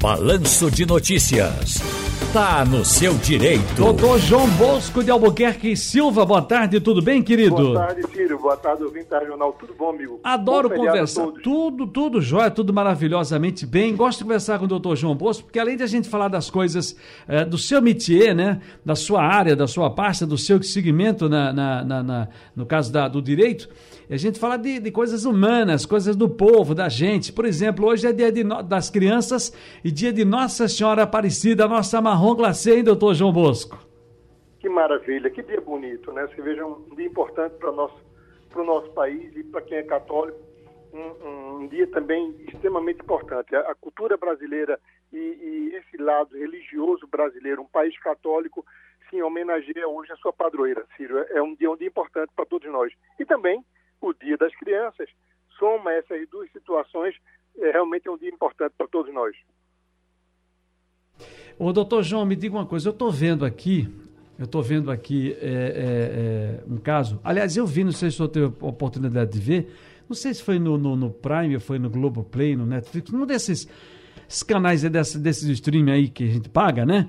Balanço de Notícias. Tá no seu direito. Doutor João Bosco de Albuquerque Silva, boa tarde, tudo bem, querido? Boa tarde, Ciro. Boa tarde, ouvinte da Jornal. Tudo bom, amigo? Adoro bom conversar. Tudo, tudo jóia, tudo maravilhosamente bem. Gosto de conversar com o doutor João Bosco, porque além de a gente falar das coisas é, do seu métier, né? Da sua área, da sua pasta, do seu segmento, na, na, na, na no caso da, do direito, a gente fala de, de, coisas humanas, coisas do povo, da gente. Por exemplo, hoje é dia de no, das crianças e dia de Nossa Senhora Aparecida, nossa marrom glacê, hein, doutor João Bosco? Que maravilha, que dia bonito, né? Você veja um dia importante para o nosso, nosso país e para quem é católico, um, um, dia também extremamente importante. A, a cultura brasileira e, e esse lado religioso brasileiro, um país católico, sim, homenageia hoje a sua padroeira, Ciro. É, é um dia, um dia importante para todos nós. E também o Dia das Crianças. Soma essas duas situações, é, realmente é um dia importante para todos nós. O doutor João, me diga uma coisa, eu estou vendo aqui, eu estou vendo aqui é, é, é, um caso, aliás, eu vi, não sei se eu teve a oportunidade de ver, não sei se foi no, no, no Prime, foi no Globoplay, no Netflix, um desses canais desse, desses streaming aí que a gente paga, né?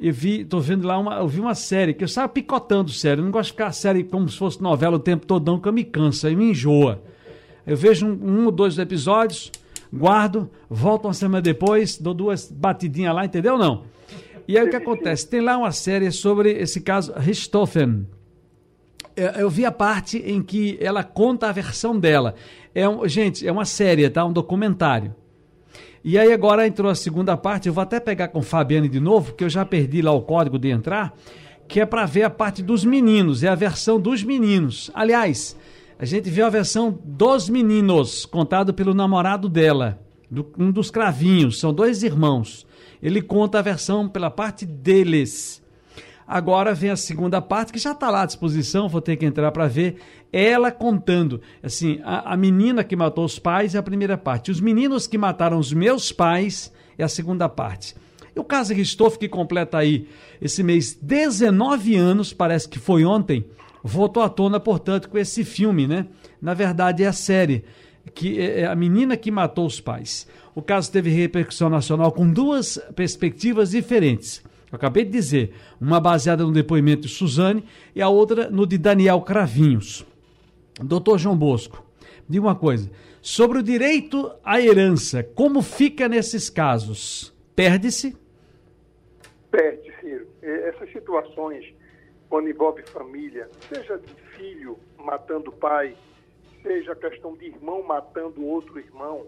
eu vi, tô vendo lá uma, eu vi uma série que eu estava picotando série. Eu não gosto de ficar série como se fosse novela o tempo todo, não, que eu me cansa, e me enjoa. Eu vejo um, um ou dois episódios, guardo, volto uma semana depois, dou duas batidinhas lá, entendeu não? E aí o que acontece? Tem lá uma série sobre esse caso Richthofen. Eu, eu vi a parte em que ela conta a versão dela. É um, gente, é uma série, tá? Um documentário. E aí agora entrou a segunda parte, eu vou até pegar com o Fabiane de novo, porque eu já perdi lá o código de entrar, que é para ver a parte dos meninos, é a versão dos meninos. Aliás, a gente viu a versão dos meninos, contado pelo namorado dela, do, um dos cravinhos, são dois irmãos. Ele conta a versão pela parte deles. Agora vem a segunda parte, que já está lá à disposição, vou ter que entrar para ver. Ela contando, assim, a, a, menina que matou os pais é a primeira parte. Os meninos que mataram os meus pais é a segunda parte. E o caso Ristoff, que completa aí esse mês 19 anos, parece que foi ontem, voltou à tona, portanto, com esse filme, né? Na verdade, é a série, que é, é a menina que matou os pais. O caso teve repercussão nacional com duas perspectivas diferentes. Eu acabei de dizer, uma baseada no depoimento de Suzane e a outra no de Daniel Cravinhos. Doutor João Bosco, diga uma coisa. Sobre o direito à herança, como fica nesses casos? Perde-se? Perde, Ciro. Essas situações, envolve família, seja de filho matando pai, seja a questão de irmão matando outro irmão,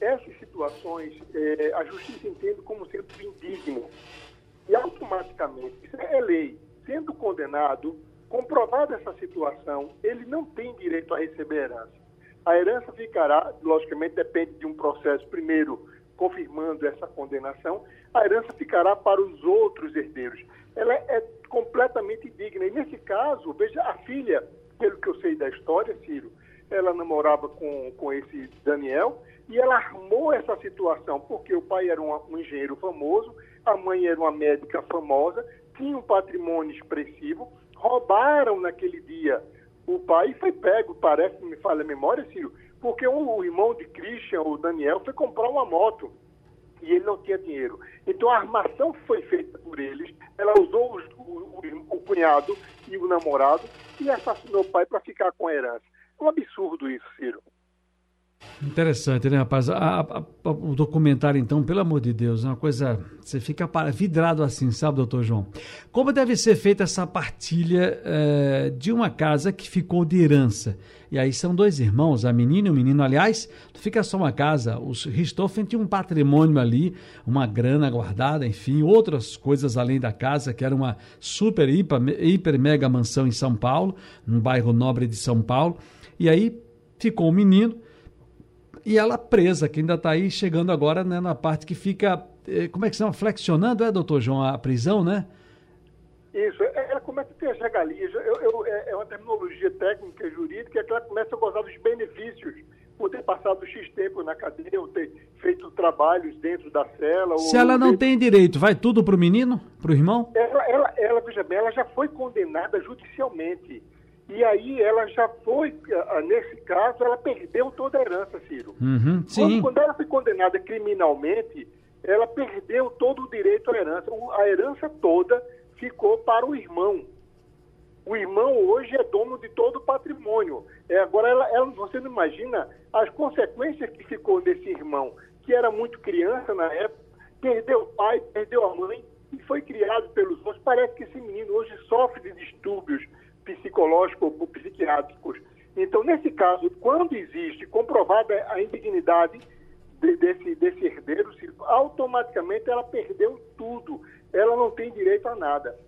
essas situações é, a justiça entende como sendo indigno e automaticamente, isso é lei, sendo condenado, comprovada essa situação, ele não tem direito a receber herança. A herança ficará, logicamente, depende de um processo, primeiro, confirmando essa condenação, a herança ficará para os outros herdeiros. Ela é completamente digna. E nesse caso, veja, a filha, pelo que eu sei da história, Ciro, ela namorava com, com esse Daniel e ela armou essa situação porque o pai era um, um engenheiro famoso a mãe era uma médica famosa, tinha um patrimônio expressivo, roubaram naquele dia o pai e foi pego, parece, me falha a memória, Ciro, porque o irmão de Christian, o Daniel, foi comprar uma moto e ele não tinha dinheiro. Então a armação foi feita por eles, ela usou os, o, o, o, cunhado e o namorado e assassinou o pai para ficar com a herança. É um absurdo isso, Ciro. Interessante, né, rapaz? A, a, a, o documentário, então, pelo amor de Deus, é uma coisa. Você fica vidrado assim, sabe, doutor João? Como deve ser feita essa partilha é, de uma casa que ficou de herança? E aí são dois irmãos, a menina e o menino, aliás, fica só uma casa. Os Ristoffen tinham um patrimônio ali, uma grana guardada, enfim, outras coisas além da casa, que era uma super, hiper, hiper mega mansão em São Paulo, num bairro nobre de São Paulo. E aí ficou o menino e ela presa, que ainda está aí chegando agora né, na parte que fica, eh, como é que se chama? Flexionando, é, doutor João, a prisão, né? Isso, é, ela começa a ter as regalias, eu, eu, é, é uma terminologia técnica e jurídica, é que ela começa a gozar dos benefícios por ter passado X tempo na cadeia, ou ter feito trabalhos dentro da cela. Se ela não tem direito, vai tudo para o menino, para o irmão? Ela, ela, ela, veja bem, ela já foi condenada judicialmente. E aí ela já foi, nesse caso, ela perdeu toda a herança, Ciro. Uhum, quando, quando, ela foi condenada criminalmente, ela perdeu todo o direito à herança. A herança toda ficou para o irmão. O irmão hoje é dono de todo o patrimônio. É, agora, ela, ela, você não imagina as consequências que ficou desse irmão, que era muito criança na época, perdeu o pai, perdeu a mãe e foi criado pelos outros. Parece que esse menino hoje sofre de distúrbios psicológicos ou psiquiátricos. Então, nesse caso, quando existe comprovada a indignidade de, desse, desse herdeiro, automaticamente ela perdeu tudo. Ela não tem direito a nada.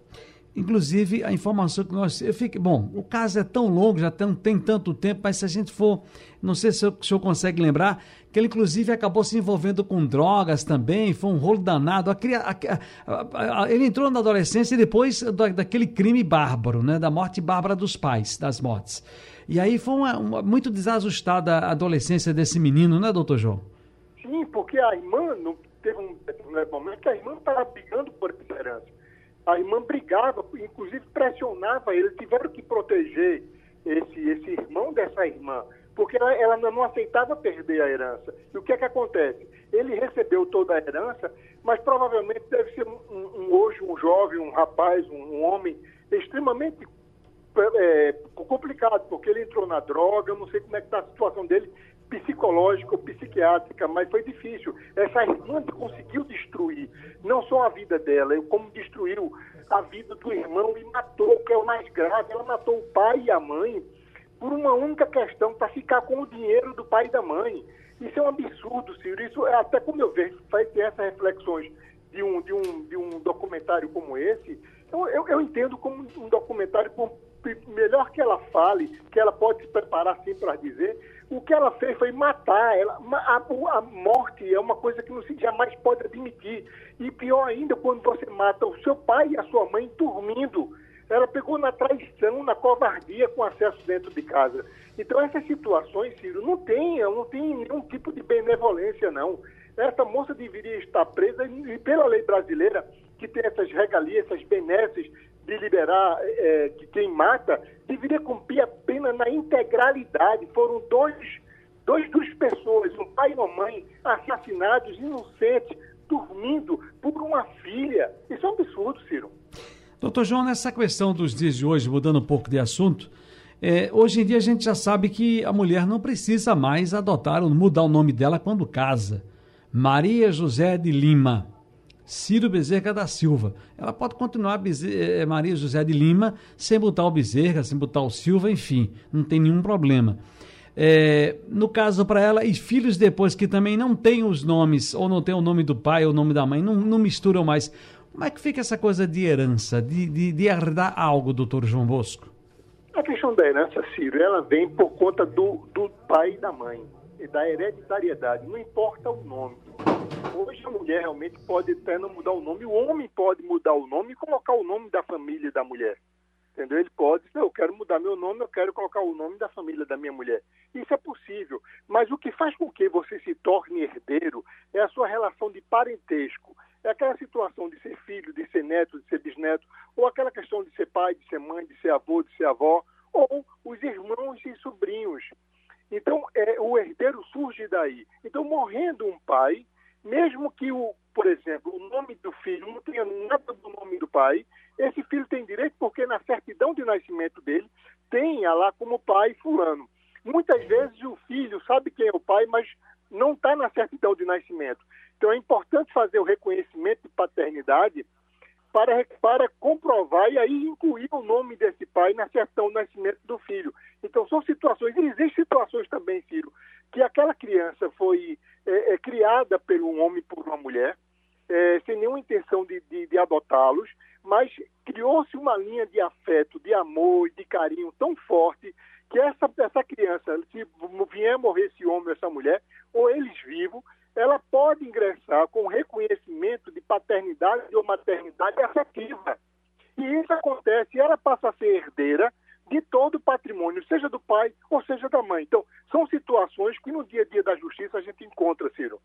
Inclusive, a informação que nós. Eu fico, bom, o caso é tão longo, já tem, tem tanto tempo, mas se a gente for. Não sei se o senhor consegue lembrar, que ele inclusive acabou se envolvendo com drogas também, foi um rolo danado. A, a, a, ele entrou na adolescência depois da, daquele crime bárbaro, né? Da morte bárbara dos pais, das mortes. E aí foi uma, uma, muito desajustada a adolescência desse menino, né, doutor João? Sim, porque a irmã, no, teve um momento que a irmã estava brigando por essa herança. A irmã brigava, inclusive pressionava ele, tiveram que proteger esse, esse irmão dessa irmã, porque ela, ela não aceitava perder a herança. E o que é que acontece? Ele recebeu toda a herança, mas provavelmente deve ser um, um, hoje um jovem, um rapaz, um, um homem extremamente é, complicado, porque ele entrou na droga, não sei como é que está a situação dele psicológica ou psiquiátrica, mas foi difícil. Essa irmã conseguiu destruir não só a vida dela, como destruiu a vida do irmão e matou, que é o mais grave, ela matou o pai e a mãe por uma única questão, para ficar com o dinheiro do pai e da mãe. Isso é um absurdo, Ciro. Isso, é até como eu vejo, faz ter essas reflexões de um, de um, de um documentário como esse, eu, eu, eu entendo como um documentário com melhor que ela fale, que ela pode se preparar sim para dizer, o que ela fez foi matar. Ela, a, a, morte é uma coisa que não se jamais pode admitir. E pior ainda, quando você mata o seu pai e a sua mãe dormindo. Ela pegou na traição, na covardia com acesso dentro de casa. Então essas situações, Ciro, não tem, não tem nenhum tipo de benevolência, não. Essa moça deveria estar presa e pela lei brasileira, que tem essas regalias, essas benesses de liberar é, de quem mata, deveria cumprir a pena na integralidade. Foram dois, dois duas pessoas, um pai e uma mãe, assassinados, inocentes, dormindo por uma filha. Isso é um absurdo, Ciro. Doutor João, nessa questão dos dias de hoje, mudando um pouco de assunto, é, hoje em dia a gente já sabe que a mulher não precisa mais adotar ou mudar o nome dela quando casa. Maria José de Lima. Ciro Bezerra da Silva. Ela pode continuar é, Maria José de Lima sem botar o Bezerra, sem botar o Silva, enfim, não tem nenhum problema. É, no caso para ela, e filhos depois que também não têm os nomes, ou não tem o nome do pai ou o nome da mãe, não, não misturam mais. Como é que fica essa coisa de herança, de, de, de herdar algo, doutor João Bosco? A questão da herança, Ciro, ela vem por conta do, do pai e da mãe, e da hereditariedade, não importa o nome. Hoje a mulher realmente pode até não mudar o nome, o homem pode mudar o nome e colocar o nome da família da mulher. Entendeu? Ele pode dizer, eu quero mudar meu nome, eu quero colocar o nome da família da minha mulher. Isso é possível. Mas o que faz com que você se torne herdeiro é a sua relação de parentesco. É aquela situação de ser filho, de ser neto, de ser bisneto, ou aquela questão de ser pai, de ser mãe, de ser avô, de ser avó, ou os irmãos e sobrinhos. Então, é, o herdeiro surge daí. Então, morrendo um pai, mesmo que, o, por exemplo, o nome do filho não tenha nada do nome do pai, esse filho tem direito porque na certidão de nascimento dele tenha lá como pai fulano. Muitas vezes o filho sabe quem é o pai, mas não está na certidão de nascimento. Então é importante fazer o reconhecimento de paternidade para, para comprovar e aí incluir o nome desse pai na certidão de nascimento do filho. Então são situações, existem situações também, Ciro, que aquela criança foi é, é, criada por um homem por uma mulher, é, sem nenhuma intenção de, de, de adotá-los, mas criou-se uma linha de afeto, de amor e de carinho tão forte que essa, essa criança, se vier morrer esse homem ou essa mulher, ou eles vivos, ela pode ingressar com reconhecimento de paternidade ou maternidade afetiva. E isso acontece, ela passa a ser herdeira de todo o patrimônio, seja do pai ou seja da mãe. Então, são situações que no dia a dia da justiça a gente encontra, Ciro.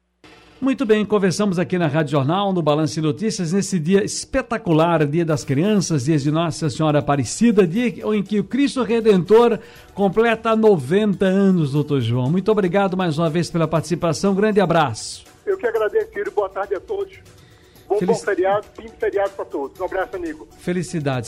Muito bem, conversamos aqui na Rádio Jornal, no Balanço de Notícias, nesse dia espetacular, Dia das Crianças, dia de Nossa Senhora Aparecida, dia em que o Cristo Redentor completa 90 anos, doutor João. Muito obrigado mais uma vez pela participação, grande abraço. Eu que agradeço, Ciro. Boa tarde a todos. Bom, Felic... bom feriado, fim de feriado para todos. Um abraço, amigo. Felicidades.